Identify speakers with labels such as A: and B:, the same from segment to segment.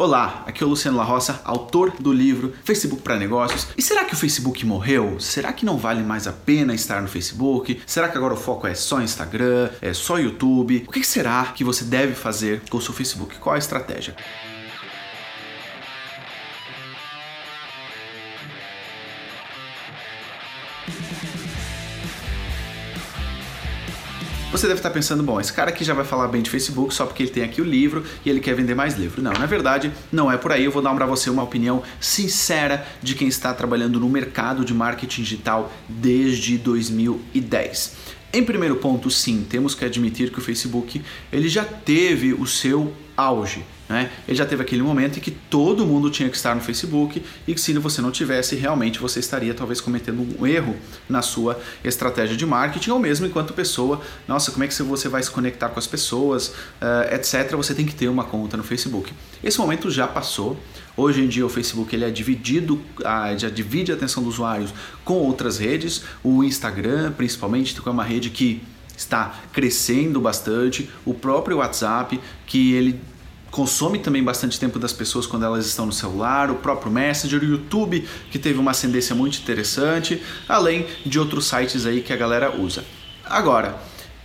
A: Olá, aqui é o Luciano La Roça, autor do livro Facebook para Negócios. E será que o Facebook morreu? Será que não vale mais a pena estar no Facebook? Será que agora o foco é só Instagram, é só YouTube? O que será que você deve fazer com o seu Facebook? Qual a estratégia? Você deve estar pensando, bom, esse cara aqui já vai falar bem de Facebook só porque ele tem aqui o livro e ele quer vender mais livro. Não, na verdade, não é por aí. Eu vou dar para você uma opinião sincera de quem está trabalhando no mercado de marketing digital desde 2010. Em primeiro ponto, sim, temos que admitir que o Facebook ele já teve o seu auge. Né? Ele já teve aquele momento em que todo mundo tinha que estar no Facebook e que se você não tivesse, realmente você estaria talvez cometendo um erro na sua estratégia de marketing ou mesmo enquanto pessoa, nossa, como é que você vai se conectar com as pessoas, uh, etc. Você tem que ter uma conta no Facebook. Esse momento já passou. Hoje em dia o Facebook ele é dividido, uh, já divide a atenção dos usuários com outras redes, o Instagram principalmente, que é uma rede que está crescendo bastante, o próprio WhatsApp, que ele consome também bastante tempo das pessoas quando elas estão no celular, o próprio Messenger, o YouTube, que teve uma ascendência muito interessante, além de outros sites aí que a galera usa. Agora,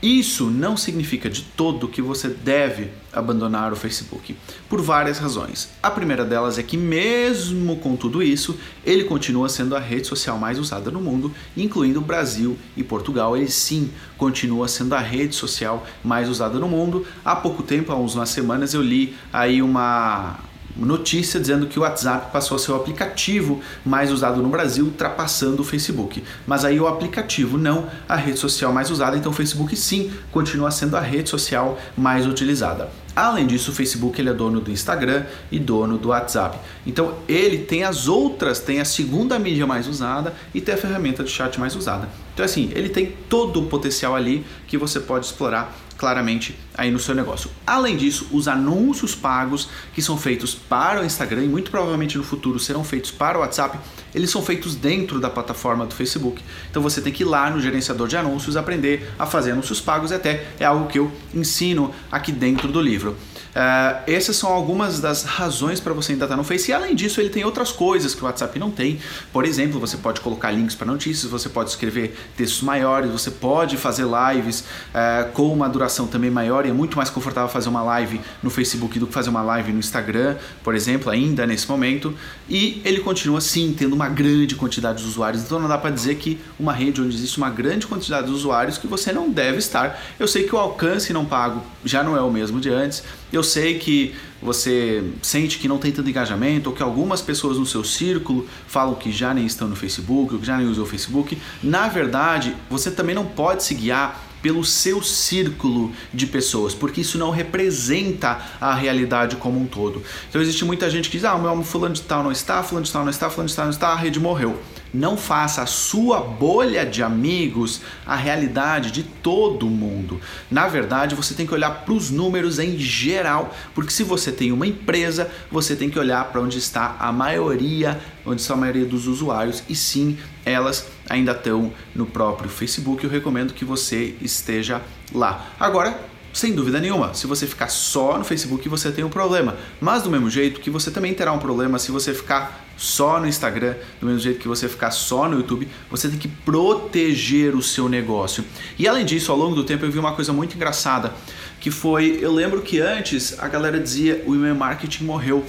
A: isso não significa de todo que você deve abandonar o Facebook, por várias razões. A primeira delas é que, mesmo com tudo isso, ele continua sendo a rede social mais usada no mundo, incluindo o Brasil e Portugal. Ele sim continua sendo a rede social mais usada no mundo. Há pouco tempo, há umas semanas, eu li aí uma notícia dizendo que o WhatsApp passou a ser o aplicativo mais usado no Brasil, ultrapassando o Facebook. Mas aí o aplicativo, não a rede social mais usada, então o Facebook sim continua sendo a rede social mais utilizada. Além disso, o Facebook ele é dono do Instagram e dono do WhatsApp. Então ele tem as outras, tem a segunda mídia mais usada e tem a ferramenta de chat mais usada. Então assim, ele tem todo o potencial ali que você pode explorar claramente aí no seu negócio. Além disso, os anúncios pagos que são feitos para o Instagram e muito provavelmente no futuro serão feitos para o WhatsApp, eles são feitos dentro da plataforma do Facebook. Então você tem que ir lá no gerenciador de anúncios aprender a fazer anúncios pagos até é algo que eu ensino aqui dentro do livro. Uh, essas são algumas das razões para você ainda estar no Face. E além disso, ele tem outras coisas que o WhatsApp não tem. Por exemplo, você pode colocar links para notícias, você pode escrever textos maiores, você pode fazer lives uh, com uma duração também maior. E é muito mais confortável fazer uma live no Facebook do que fazer uma live no Instagram, por exemplo, ainda nesse momento. E ele continua sim tendo uma grande quantidade de usuários. Então não dá para dizer que uma rede onde existe uma grande quantidade de usuários que você não deve estar. Eu sei que o alcance não pago já não é o mesmo de antes. Eu eu sei que você sente que não tem tanto engajamento ou que algumas pessoas no seu círculo falam que já nem estão no Facebook ou que já nem usam o Facebook. Na verdade, você também não pode se guiar pelo seu círculo de pessoas, porque isso não representa a realidade como um todo. Então existe muita gente que diz: "Ah, o meu fulano de tal não está, fulano de tal não está, fulano de tal não está, a rede morreu". Não faça a sua bolha de amigos a realidade de todo mundo. Na verdade, você tem que olhar para os números em geral, porque se você tem uma empresa, você tem que olhar para onde está a maioria, onde está a maioria dos usuários, e sim, elas ainda estão no próprio Facebook. Eu recomendo que você esteja lá. Agora, sem dúvida nenhuma, se você ficar só no Facebook, você tem um problema. Mas do mesmo jeito que você também terá um problema se você ficar só no Instagram, do mesmo jeito que você ficar só no YouTube, você tem que proteger o seu negócio. E além disso, ao longo do tempo eu vi uma coisa muito engraçada, que foi, eu lembro que antes a galera dizia o e-mail marketing morreu,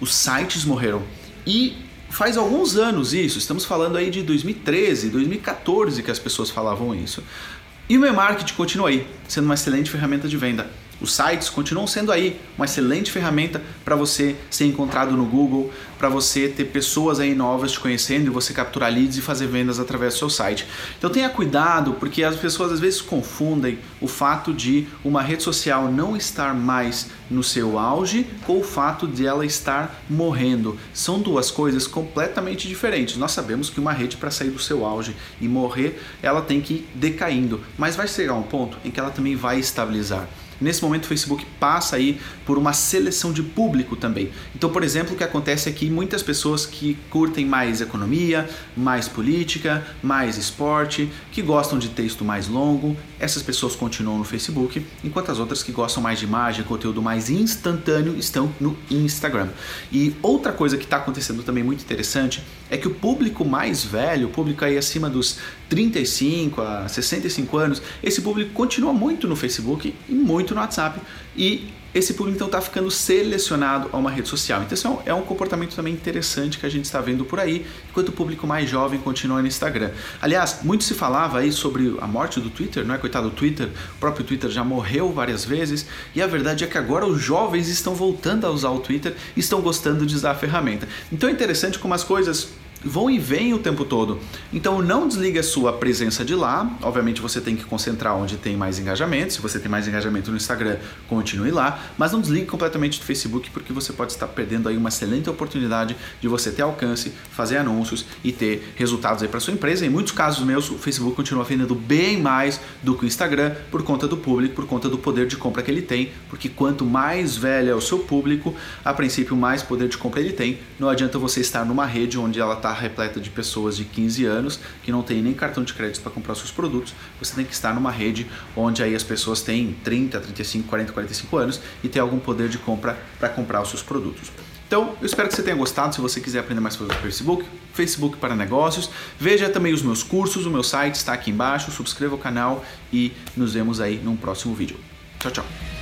A: os sites morreram. E faz alguns anos isso, estamos falando aí de 2013, 2014 que as pessoas falavam isso. E o e-mail marketing continua aí, sendo uma excelente ferramenta de venda. Os sites continuam sendo aí uma excelente ferramenta para você ser encontrado no Google, para você ter pessoas aí novas te conhecendo e você capturar leads e fazer vendas através do seu site. Então tenha cuidado, porque as pessoas às vezes confundem o fato de uma rede social não estar mais no seu auge com o fato de ela estar morrendo. São duas coisas completamente diferentes. Nós sabemos que uma rede para sair do seu auge e morrer, ela tem que ir decaindo, mas vai chegar um ponto em que ela também vai estabilizar. Nesse momento o Facebook passa aí por uma seleção de público também. Então, por exemplo, o que acontece é que muitas pessoas que curtem mais economia, mais política, mais esporte, que gostam de texto mais longo, essas pessoas continuam no Facebook, enquanto as outras que gostam mais de imagem, conteúdo mais instantâneo estão no Instagram. E outra coisa que está acontecendo também muito interessante é que o público mais velho, o público aí acima dos 35 a 65 anos, esse público continua muito no Facebook e muito no WhatsApp e esse público então está ficando selecionado a uma rede social. Então isso é um, comportamento também interessante que a gente está vendo por aí, enquanto o público mais jovem continua no Instagram. Aliás, muito se falava aí sobre a morte do Twitter, não é? Coitado do Twitter, o próprio Twitter já morreu várias vezes e a verdade é que agora os jovens estão voltando a usar o Twitter e estão gostando de usar a ferramenta. Então é interessante como as coisas vão e vêm o tempo todo. Então não desligue a sua presença de lá. Obviamente você tem que concentrar onde tem mais engajamento. Se você tem mais engajamento no Instagram, continue lá, mas não desligue completamente do Facebook porque você pode estar perdendo aí uma excelente oportunidade de você ter alcance, fazer anúncios e ter resultados aí para sua empresa. Em muitos casos meus, o Facebook continua vendendo bem mais do que o Instagram por conta do público, por conta do poder de compra que ele tem, porque quanto mais velho é o seu público, a princípio mais poder de compra ele tem. Não adianta você estar numa rede onde ela está repleta de pessoas de 15 anos que não tem nem cartão de crédito para comprar seus produtos. Você tem que estar numa rede onde aí as pessoas têm 30, 35, 40, 45 anos e tem algum poder de compra para comprar os seus produtos. Então, eu espero que você tenha gostado. Se você quiser aprender mais sobre o Facebook, Facebook para negócios, veja também os meus cursos, o meu site está aqui embaixo. Subscreva o canal e nos vemos aí num próximo vídeo. Tchau, tchau.